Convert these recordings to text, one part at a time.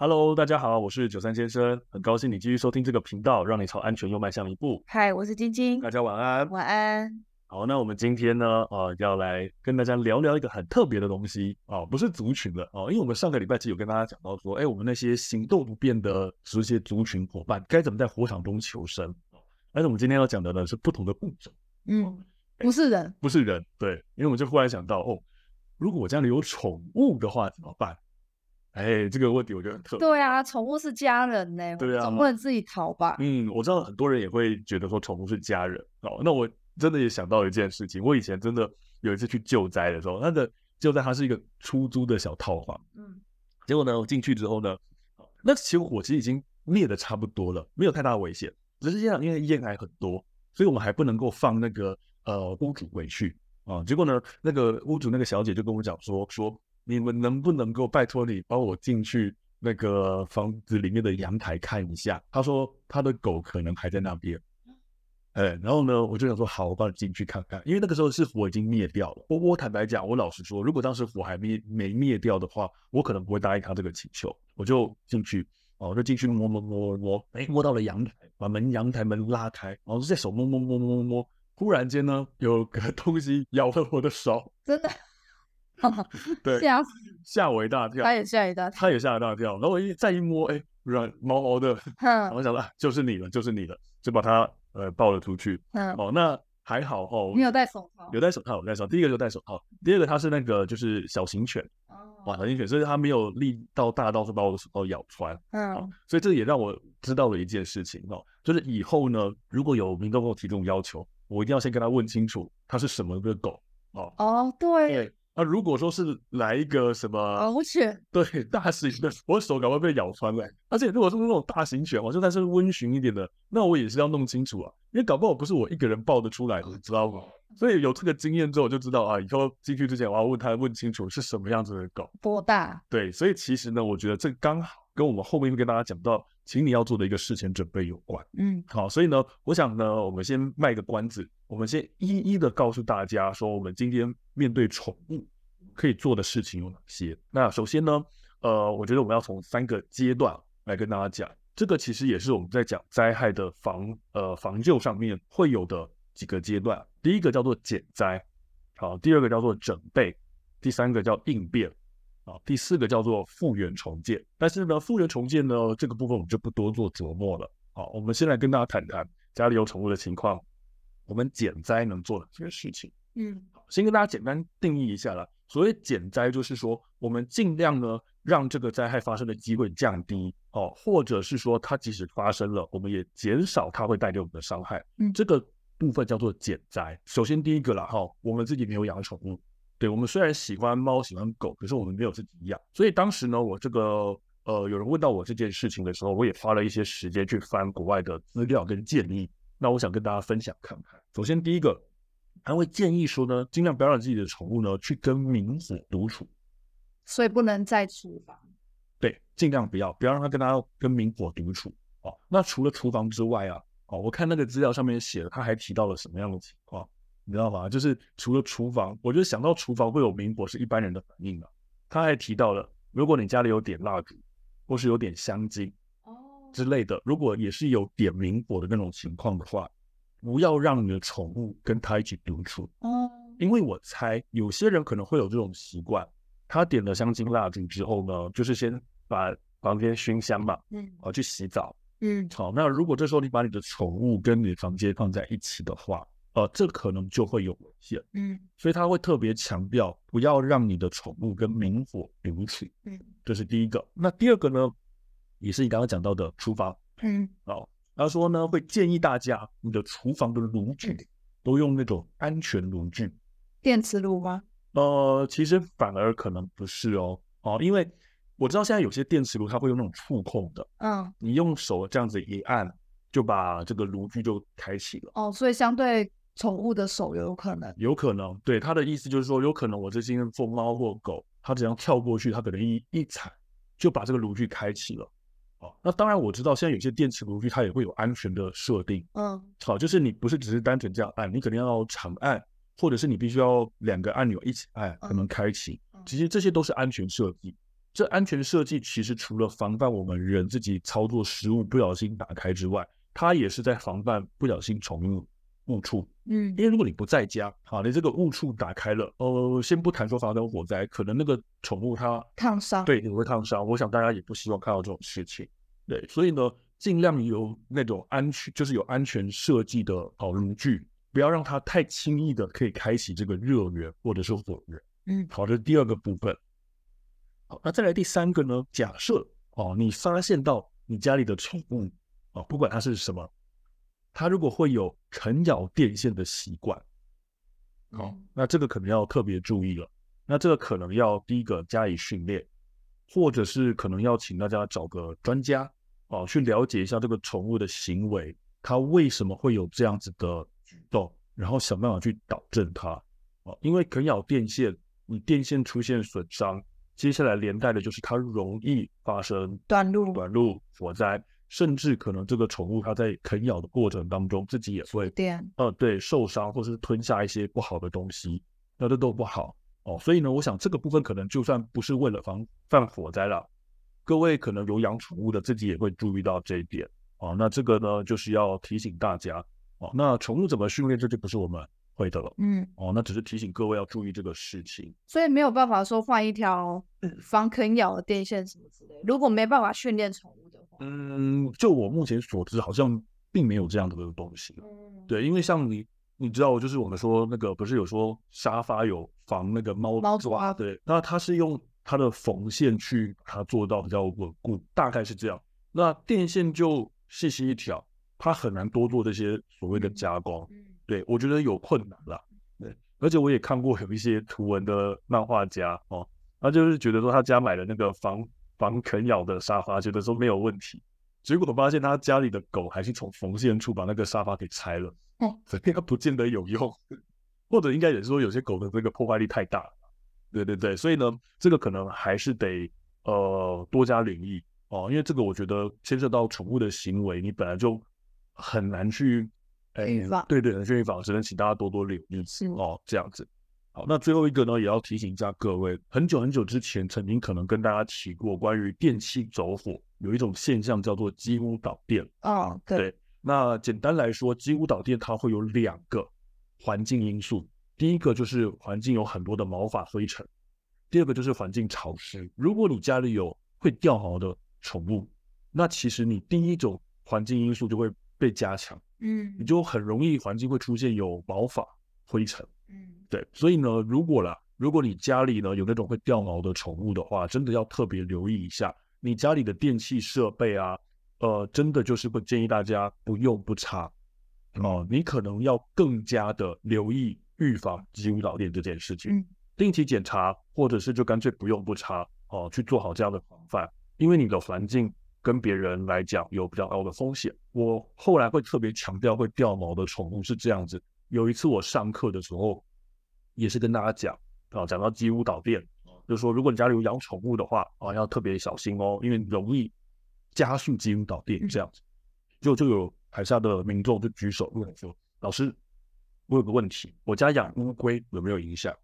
Hello，大家好，我是九三先生，很高兴你继续收听这个频道，让你朝安全又迈向一步。嗨，我是晶晶，大家晚安。晚安。好，那我们今天呢，呃，要来跟大家聊聊一个很特别的东西啊，不是族群的哦，因为我们上个礼拜其实有跟大家讲到说，哎，我们那些行动不便的这些族群伙伴该怎么在火场中求生。但是我们今天要讲的呢是不同的物种，嗯，不是人，不是人，对，因为我们就忽然想到，哦，如果我家里有宠物的话怎么办？哎，这个问题我觉得很特别。对啊，宠物是家人呢，对啊，总不能自己逃吧？嗯，我知道很多人也会觉得说宠物是家人哦，那我。真的也想到一件事情，我以前真的有一次去救灾的时候，那个救灾它是一个出租的小套房，嗯，结果呢，我进去之后呢，那起火其实已经灭的差不多了，没有太大的危险，只是现在，因为烟还很多，所以我们还不能够放那个呃屋主回去啊。结果呢，那个屋主那个小姐就跟我讲说说，你们能不能够拜托你帮我进去那个房子里面的阳台看一下？他说他的狗可能还在那边。哎，然后呢，我就想说，好，我帮你进去看看，因为那个时候是火已经灭掉了。我我坦白讲，我老实说，如果当时火还没没灭掉的话，我可能不会答应他这个请求。我就进去，哦，我就进去摸摸摸摸，哎，摸到了阳台，把门阳台门拉开，然后就在手摸摸摸摸摸摸，忽然间呢，有个东西咬了我的手，真的，对，吓吓我一大跳，他也吓一大跳，他也吓一大跳。然后我一再一摸，哎，软毛毛的，然后我想到，啊，就是你了，就是你了，就把它。呃，抱了出去。嗯，哦，那还好哦。你有戴手套？有戴手套，有戴手套。第一个就戴手套，第二个它是那个就是小型犬。哦。哇，小型犬，所以它没有力到大到说把我的手套咬穿。嗯。哦，所以这也让我知道了一件事情哦，就是以后呢，如果有民众跟我提这种要求，我一定要先跟他问清楚，它是什么个狗。哦。哦，对。对那、啊、如果说是来一个什么獒犬，对，大型的，我手赶快被咬穿了。而且如果是那种大型犬，我就算是温驯一点的，那我也是要弄清楚啊，因为搞不好不是我一个人抱得出来的，你知道吗？所以有这个经验之后，我就知道啊，以后进去之前我要问他问清楚是什么样子的狗，多大？对，所以其实呢，我觉得这刚好跟我们后面会跟大家讲到，请你要做的一个事前准备有关。嗯，好，所以呢，我想呢，我们先卖个关子，我们先一一的告诉大家说，我们今天面对宠物。可以做的事情有哪些？那首先呢，呃，我觉得我们要从三个阶段来跟大家讲。这个其实也是我们在讲灾害的防呃防救上面会有的几个阶段。第一个叫做减灾，好，第二个叫做准备，第三个叫应变，啊，第四个叫做复原重建。但是呢，复原重建呢这个部分我们就不多做琢磨了。好，我们先来跟大家谈谈家里有宠物的情况，我们减灾能做的这些事情。嗯，先跟大家简单定义一下啦。所谓减灾，就是说我们尽量呢，让这个灾害发生的机会降低哦，或者是说它即使发生了，我们也减少它会带给我们的伤害。嗯，这个部分叫做减灾。首先第一个啦，哈，我们自己没有养宠物，对，我们虽然喜欢猫喜欢狗，可是我们没有自己养。所以当时呢，我这个呃有人问到我这件事情的时候，我也花了一些时间去翻国外的资料跟建议。那我想跟大家分享看看。首先第一个。他会建议说呢，尽量不要让自己的宠物呢去跟明火独处，所以不能在厨房。对，尽量不要，不要让它跟它跟明火独处。哦，那除了厨房之外啊，哦，我看那个资料上面写了，他还提到了什么样的情况，你知道吗？就是除了厨房，我觉得想到厨房会有明火是一般人的反应的。他还提到了，如果你家里有点蜡烛，或是有点香精哦之类的，如果也是有点明火的那种情况的话。不要让你的宠物跟他一起独处，哦，因为我猜有些人可能会有这种习惯，他点了香精蜡烛之后呢，就是先把房间熏香嘛，嗯，啊去洗澡，嗯，好，那如果这时候你把你的宠物跟你的房间放在一起的话，呃，这可能就会有危险，嗯，所以他会特别强调不要让你的宠物跟明火留起，嗯，这是第一个。那第二个呢，也是你刚刚讲到的厨房，嗯，哦。他说呢，会建议大家，你的厨房的炉具都用那种安全炉具，电磁炉吗？呃，其实反而可能不是哦，哦，因为我知道现在有些电磁炉它会用那种触控的，嗯，你用手这样子一按，就把这个炉具就开启了。哦，所以相对宠物的手有可能，有可能，对，他的意思就是说，有可能我这些做猫或狗，它只要跳过去，它可能一一踩就把这个炉具开启了。哦，那当然我知道，现在有些电磁炉具它也会有安全的设定。嗯，好，就是你不是只是单纯这样按，你肯定要长按，或者是你必须要两个按钮一起按才能开启。其实这些都是安全设计，这安全设计其实除了防范我们人自己操作失误不小心打开之外，它也是在防范不小心宠物误触。嗯，因为如果你不在家，好，你这个误触打开了，呃，先不谈说发生火灾，可能那个宠物它烫伤，对，你会烫伤。我想大家也不希望看到这种事情。对，所以呢，尽量有那种安全，就是有安全设计的好炉具，不要让它太轻易的可以开启这个热源或者是火源。嗯，好，这是第二个部分。好，那再来第三个呢？假设哦，你发现到你家里的宠物哦，不管它是什么，它如果会有啃咬电线的习惯，哦，那这个可能要特别注意了。那这个可能要第一个加以训练，或者是可能要请大家找个专家哦，去了解一下这个宠物的行为，它为什么会有这样子的举动，然后想办法去导正它。哦，因为啃咬电线，你电线出现损伤。接下来连带的就是它容易发生短路、短路、火灾，甚至可能这个宠物它在啃咬的过程当中自己也会，对，呃，对，受伤或是吞下一些不好的东西，那这都不好哦。所以呢，我想这个部分可能就算不是为了防范火灾了，各位可能有养宠物的自己也会注意到这一点哦。那这个呢，就是要提醒大家哦。那宠物怎么训练，这就不是我们。会的了，嗯，哦，那只是提醒各位要注意这个事情，所以没有办法说换一条防啃咬的电线什么之类。如果没办法训练宠物的话，嗯，就我目前所知，好像并没有这样的东西。嗯，对，因为像你，你知道，就是我们说那个不是有说沙发有防那个猫猫抓，对，那它是用它的缝线去把它做到比较稳固，大概是这样。那电线就细细一条，它很难多做这些所谓的加工。嗯对，我觉得有困难了。对，而且我也看过有一些图文的漫画家哦，他就是觉得说他家买了那个防防啃咬的沙发，觉得说没有问题，结果发现他家里的狗还是从缝线处把那个沙发给拆了，哦，所以它不见得有用，或者应该也是说有些狗的这个破坏力太大了。对对对，所以呢，这个可能还是得呃多加留意哦，因为这个我觉得牵涉到宠物的行为，你本来就很难去。哎，对对，预防只能请大家多多留意哦，这样子。好，那最后一个呢，也要提醒一下各位，很久很久之前曾经可能跟大家提过，关于电器走火有一种现象叫做机屋导电。哦，对。对，那简单来说，机屋导电它会有两个环境因素，第一个就是环境有很多的毛发灰尘，第二个就是环境潮湿。如果你家里有会掉毛的宠物，那其实你第一种环境因素就会被加强。嗯，你就很容易环境会出现有毛发、灰尘。嗯，对，所以呢，如果啦，如果你家里呢有那种会掉毛的宠物的话，真的要特别留意一下你家里的电器设备啊。呃，真的就是会建议大家不用不插哦，你可能要更加的留意预防机屋导电这件事情。嗯，定期检查，或者是就干脆不用不插哦，去做好这样的防范，因为你的环境。跟别人来讲有比较高的风险。我后来会特别强调会掉毛的宠物是这样子。有一次我上课的时候，也是跟大家讲啊，讲到鸡屋导电，就是说如果你家里有养宠物的话啊，要特别小心哦，因为容易加速鸡屋导电这样子。就就有台下的民众就举手问我说：“老师，我有个问题，我家养乌龟有没有影响？”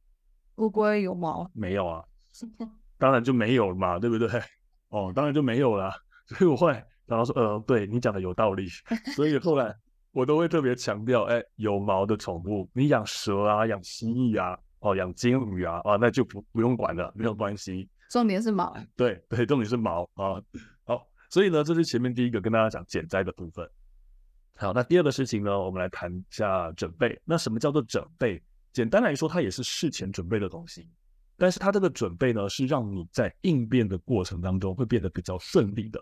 乌龟有毛？没有啊，当然就没有了嘛，对不对？哦，当然就没有了。所以我后来然后说，呃，对你讲的有道理，所以后来我都会特别强调，哎，有毛的宠物，你养蛇啊，养蜥蜴啊，哦，养金鱼啊，啊，那就不不用管了，没有关系。重点是毛。对对，重点是毛啊。好，所以呢，这是前面第一个跟大家讲减灾的部分。好，那第二个事情呢，我们来谈一下准备。那什么叫做准备？简单来说，它也是事前准备的东西，但是它这个准备呢，是让你在应变的过程当中会变得比较顺利的。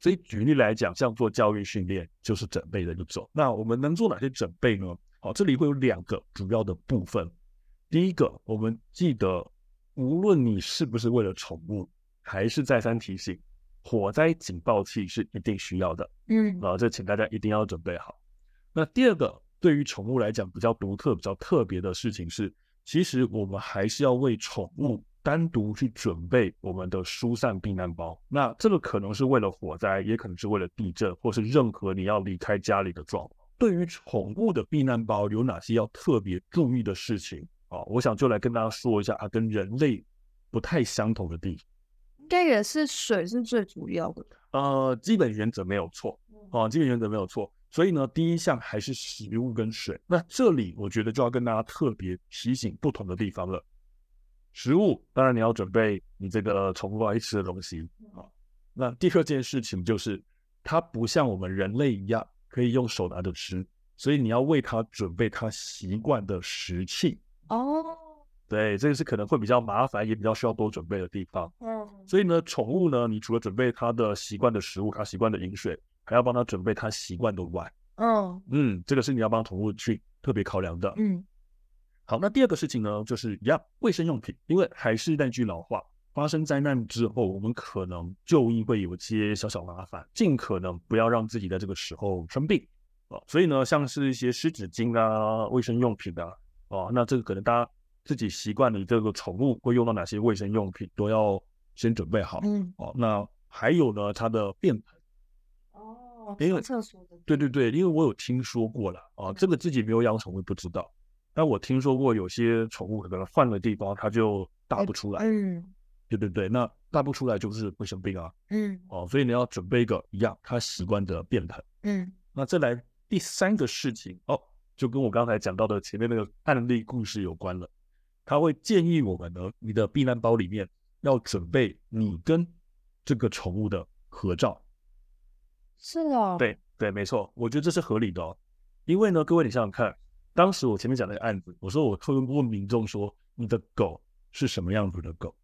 所以举例来讲，像做教育训练就是准备的一种。那我们能做哪些准备呢？好，这里会有两个主要的部分。第一个，我们记得，无论你是不是为了宠物，还是再三提醒，火灾警报器是一定需要的。嗯，啊，这请大家一定要准备好。那第二个，对于宠物来讲比较独特、比较特别的事情是，其实我们还是要为宠物。单独去准备我们的疏散避难包，那这个可能是为了火灾，也可能是为了地震，或是任何你要离开家里的状况。对于宠物的避难包有哪些要特别注意的事情啊？我想就来跟大家说一下它跟人类不太相同的地方。该也是水是最主要的。呃，基本原则没有错啊，基本原则没有错。所以呢，第一项还是食物跟水。那这里我觉得就要跟大家特别提醒不同的地方了。食物当然你要准备你这个宠物爱吃的东西啊。那第二件事情就是，它不像我们人类一样可以用手拿着吃，所以你要为它准备它习惯的食器哦。对，这个是可能会比较麻烦，也比较需要多准备的地方。嗯。所以呢，宠物呢，你除了准备它的习惯的食物，它习惯的饮水，还要帮它准备它习惯的碗。嗯嗯，这个是你要帮宠物去特别考量的。嗯。好，那第二个事情呢，就是一样卫生用品，因为还是那句老话。发生灾难之后，我们可能就医会有些小小麻烦，尽可能不要让自己在这个时候生病啊。所以呢，像是一些湿纸巾啊、卫生用品啊，啊，那这个可能大家自己习惯了这个宠物会用到哪些卫生用品，都要先准备好。嗯，哦，那还有呢，它的便盆。哦，因为厕所的。对对对，因为我有听说过了啊，这个自己没有养宠物不知道，但我听说过有些宠物可能换了地方，它就大不出来。嗯。对对对，那大不出来就是会生病啊。嗯，哦，所以你要准备一个一样它习惯的便盆。嗯，那再来第三个事情哦，就跟我刚才讲到的前面那个案例故事有关了。他会建议我们呢，你的避难包里面要准备你跟这个宠物的合照。是哦。对对，没错，我觉得这是合理的哦。因为呢，各位你想想看，当时我前面讲那个案子，我说我会问民众说，你的狗是什么样子的狗？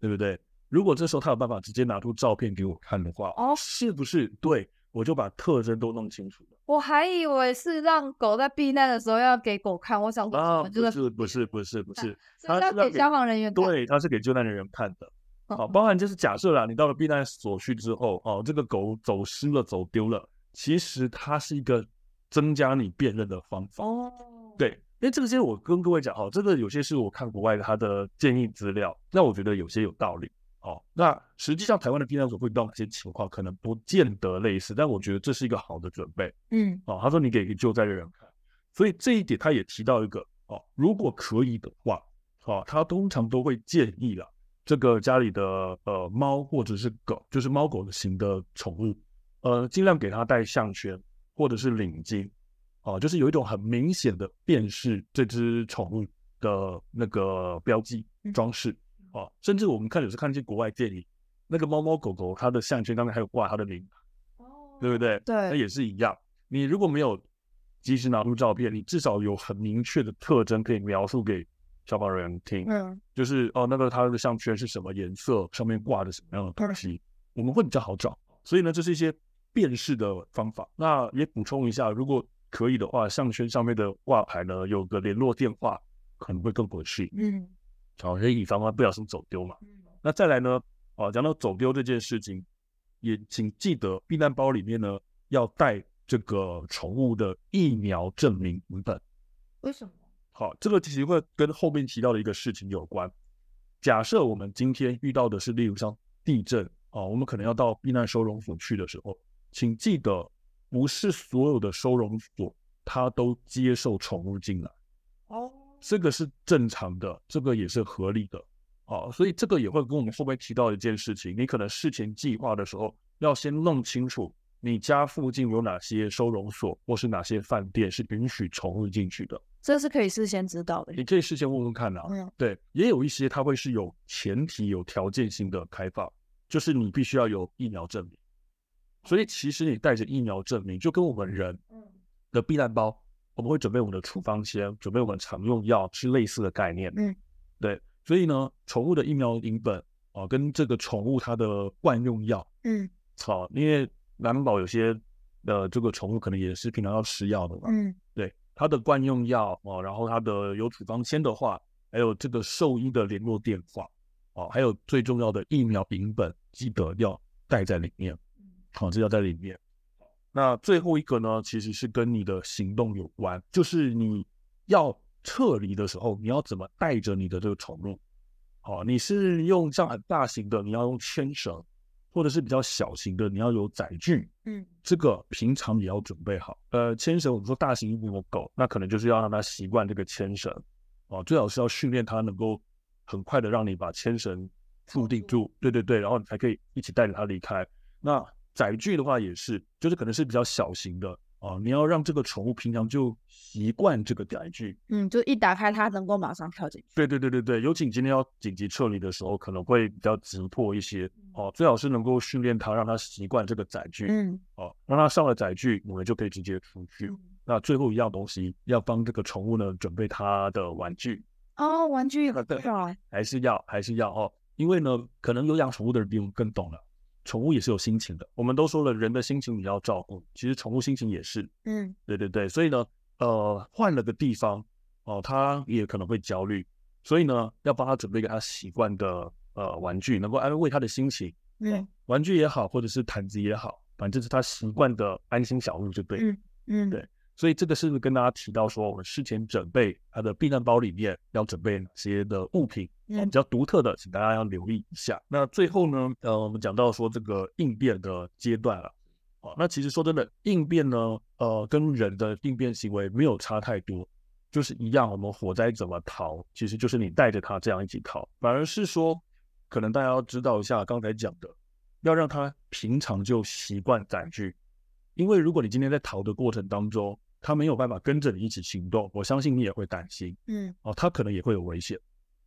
对不对？如果这时候他有办法直接拿出照片给我看的话，哦，是不是？对，我就把特征都弄清楚了。我还以为是让狗在避难的时候要给狗看，我想说啊，不是，不是，不是，不是，他是要给消防人员看。对，他是给救难人员看的。好，包含就是假设啦，你到了避难所去之后，哦，这个狗走失了，走丢了，其实它是一个增加你辨认的方法。哦，对。因为这个其实我跟各位讲哈，这个有些是我看国外的他的建议资料，那我觉得有些有道理哦。那实际上台湾的避难所会遇到哪些情况，可能不见得类似，但我觉得这是一个好的准备。嗯，哦，他说你给救灾的人看，所以这一点他也提到一个哦，如果可以的话，哦，他通常都会建议了这个家里的呃猫或者是狗，就是猫狗的型的宠物，呃，尽量给它戴项圈或者是领巾。哦，就是有一种很明显的辨识这只宠物的那个标记装饰哦，甚至我们看有时看一些国外电影，那个猫猫狗狗它的项圈上面还有挂它的名，哦，对不对？对，那也是一样。你如果没有及时拿出照片，你至少有很明确的特征可以描述给消防人员听，嗯，就是哦，那个它的项圈是什么颜色，上面挂的什么样的东西，我们会比较好找。所以呢，这是一些辨识的方法。那也补充一下，如果可以的话，项圈上面的挂牌呢，有个联络电话可能会更合适。嗯，好，可以以防它不小心走丢嘛。嗯，那再来呢，啊，讲到走丢这件事情，也请记得避难包里面呢要带这个宠物的疫苗证明文本。为什么？好，这个其实会跟后面提到的一个事情有关。假设我们今天遇到的是例如像地震啊，我们可能要到避难收容所去的时候，请记得。不是所有的收容所，它都接受宠物进来。哦，这个是正常的，这个也是合理的。啊，所以这个也会跟我们后面提到一件事情，你可能事前计划的时候，要先弄清楚你家附近有哪些收容所，或是哪些饭店是允许宠物进去的。这是可以事先知道的，你可以事先问问看啊。嗯，对，也有一些它会是有前提、有条件性的开放，就是你必须要有疫苗证明。所以其实你带着疫苗证明，就跟我们人的避难包，我们会准备我们的处方签，准备我们常用药，是类似的概念。嗯，对。所以呢，宠物的疫苗影本啊，跟这个宠物它的惯用药，嗯，好，因为难保有些的这个宠物可能也是平常要吃药的嘛。嗯，对，它的惯用药啊，然后它的有处方签的话，还有这个兽医的联络电话啊，还有最重要的疫苗影本，记得要带在里面。好，这要在里面。那最后一个呢，其实是跟你的行动有关，就是你要撤离的时候，你要怎么带着你的这个宠物？好，你是用像很大型的，你要用牵绳，或者是比较小型的，你要有载具。嗯，这个平常也要准备好。呃，牵绳，我们说大型一点的狗，那可能就是要让它习惯这个牵绳。哦，最好是要训练它能够很快的让你把牵绳固定住，对对对，然后你才可以一起带着它离开。那载具的话也是，就是可能是比较小型的啊，你要让这个宠物平常就习惯这个载具，嗯，就一打开它能够马上跳进去。对对对对对，尤其你今天要紧急撤离的时候，可能会比较急迫一些哦，最好是能够训练它，让它习惯这个载具，嗯，哦，让它上了载具，我们就可以直接出去。嗯、那最后一样东西要帮这个宠物呢准备它的玩具哦，玩具对还是要还是要哦，因为呢，可能有养宠物的人比我们更懂了。宠物也是有心情的，我们都说了，人的心情你要照顾，其实宠物心情也是，嗯，对对对，所以呢，呃，换了个地方，哦、呃，它也可能会焦虑，所以呢，要帮他准备一个他习惯的呃玩具，能够安慰他的心情，嗯，玩具也好，或者是毯子也好，反正是他习惯的安心小物就对，嗯嗯，对。所以这个是不是跟大家提到说，我们事前准备它的避难包里面要准备哪些的物品，比较独特的，请大家要留意一下。那最后呢，呃，我们讲到说这个应变的阶段了，好，那其实说真的，应变呢，呃，跟人的应变行为没有差太多，就是一样。我们火灾怎么逃，其实就是你带着它这样一起逃，反而是说，可能大家要知道一下刚才讲的，要让它平常就习惯载具。因为如果你今天在逃的过程当中，它没有办法跟着你一起行动，我相信你也会担心，嗯，哦，它可能也会有危险，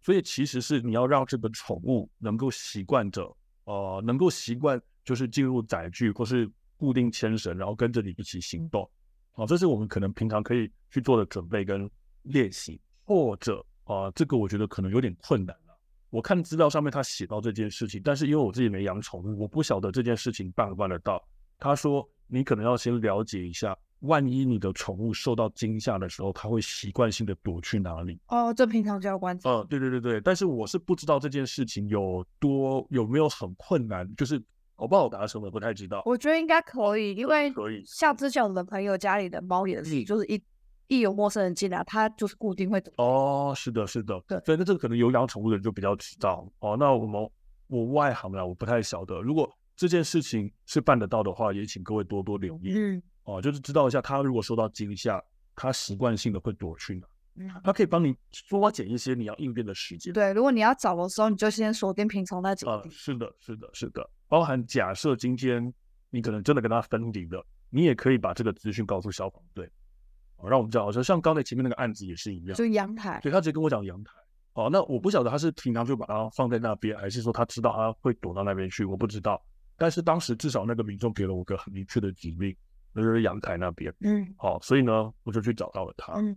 所以其实是你要让这个宠物能够习惯着，呃，能够习惯就是进入载具或是固定牵绳，然后跟着你一起行动，哦，这是我们可能平常可以去做的准备跟练习，或者啊，呃，这个我觉得可能有点困难了。我看资料上面他写到这件事情，但是因为我自己没养宠物，我不晓得这件事情办不办得到。他说。你可能要先了解一下，万一你的宠物受到惊吓的时候，它会习惯性的躲去哪里？哦，这平常就要观察。嗯，对对对对。但是我是不知道这件事情有多有没有很困难，就是好不好达成的不太知道。我觉得应该可以，因为可以。像之前我们朋友家里的猫也是，就是一一有陌生人进来，它就是固定会躲。哦，是的，是的。对，所以那这个可能有养宠物的人就比较知道。哦，那我们我外行了，我不太晓得。如果这件事情是办得到的话，也请各位多多留意。嗯，哦，就是知道一下，他如果受到惊吓，他习惯性的会躲去哪？嗯，他可以帮你缩减一些你要应变的时间。对，如果你要找的时候，你就先锁定平常那几个地。啊，是的，是的，是的。包含假设今天你可能真的跟他分离了，你也可以把这个资讯告诉消防队，哦，让我们知道。说像刚才前面那个案子也是一样，就阳台。对，他直接跟我讲阳台。哦，那我不晓得他是平常就把它放在那边，还是说他知道他会躲到那边去，我不知道。但是当时至少那个民众给了我个很明确的指令，那就是阳台那边。嗯，好，所以呢，我就去找到了他。嗯，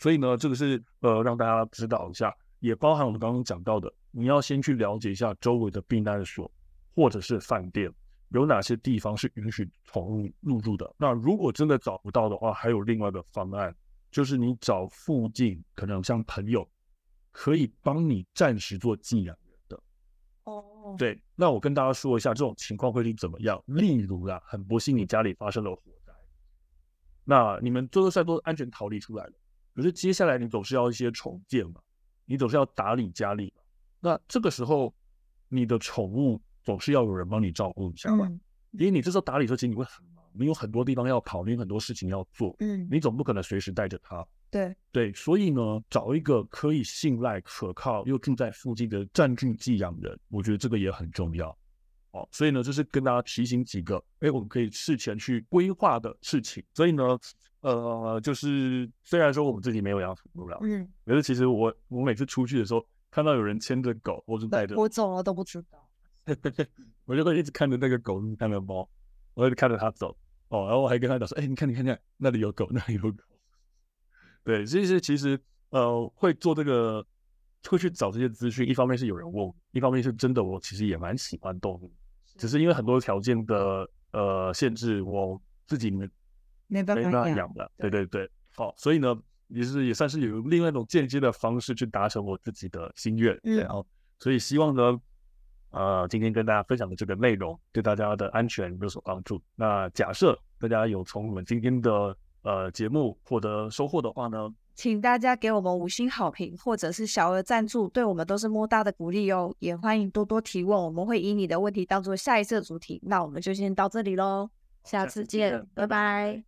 所以呢，这个是呃让大家知道一下，也包含我们刚刚讲到的，你要先去了解一下周围的避难所或者是饭店有哪些地方是允许宠物入住的。那如果真的找不到的话，还有另外一个方案，就是你找附近可能像朋友可以帮你暂时做寄养。哦，对，那我跟大家说一下这种情况会是怎么样。例如啦，很不幸你家里发生了火灾，那你们最后算都安全逃离出来了，可是接下来你总是要一些重建嘛，你总是要打理家里嘛。那这个时候，你的宠物总是要有人帮你照顾一下吧？因为你这时候打理的时候，其实你会很忙，你有很多地方要跑，你有很多事情要做，嗯，你总不可能随时带着它。对对，所以呢，找一个可以信赖、可靠又住在附近的暂住寄养人，我觉得这个也很重要。哦，所以呢，就是跟大家提醒几个，哎，我们可以事前去规划的事情。所以呢，呃，就是虽然说我们自己没有养宠物了，嗯，可是其实我我每次出去的时候，看到有人牵着狗，或是带着，我走了都不知道，我就会一直看着那个狗，看着猫，我一直看着它走。哦，然后我还跟他讲说，哎，你看，你看，你看，那里有狗，那里有狗。对，其实其实呃，会做这个，会去找这些资讯。一方面是有人问，一方面是真的，我其实也蛮喜欢动物，只是因为很多条件的呃限制，我自己没没办法养的。对对对，好，所以呢，也是也算是有另外一种间接的方式去达成我自己的心愿。嗯，然后所以希望呢，呃，今天跟大家分享的这个内容对大家的安全有所帮助。那假设大家有从我们今天的呃，节目获得收获的话呢，请大家给我们五星好评，或者是小额赞助，对我们都是莫大的鼓励哦。也欢迎多多提问，我们会以你的问题当做下一次的主题。那我们就先到这里喽，下次见，拜拜。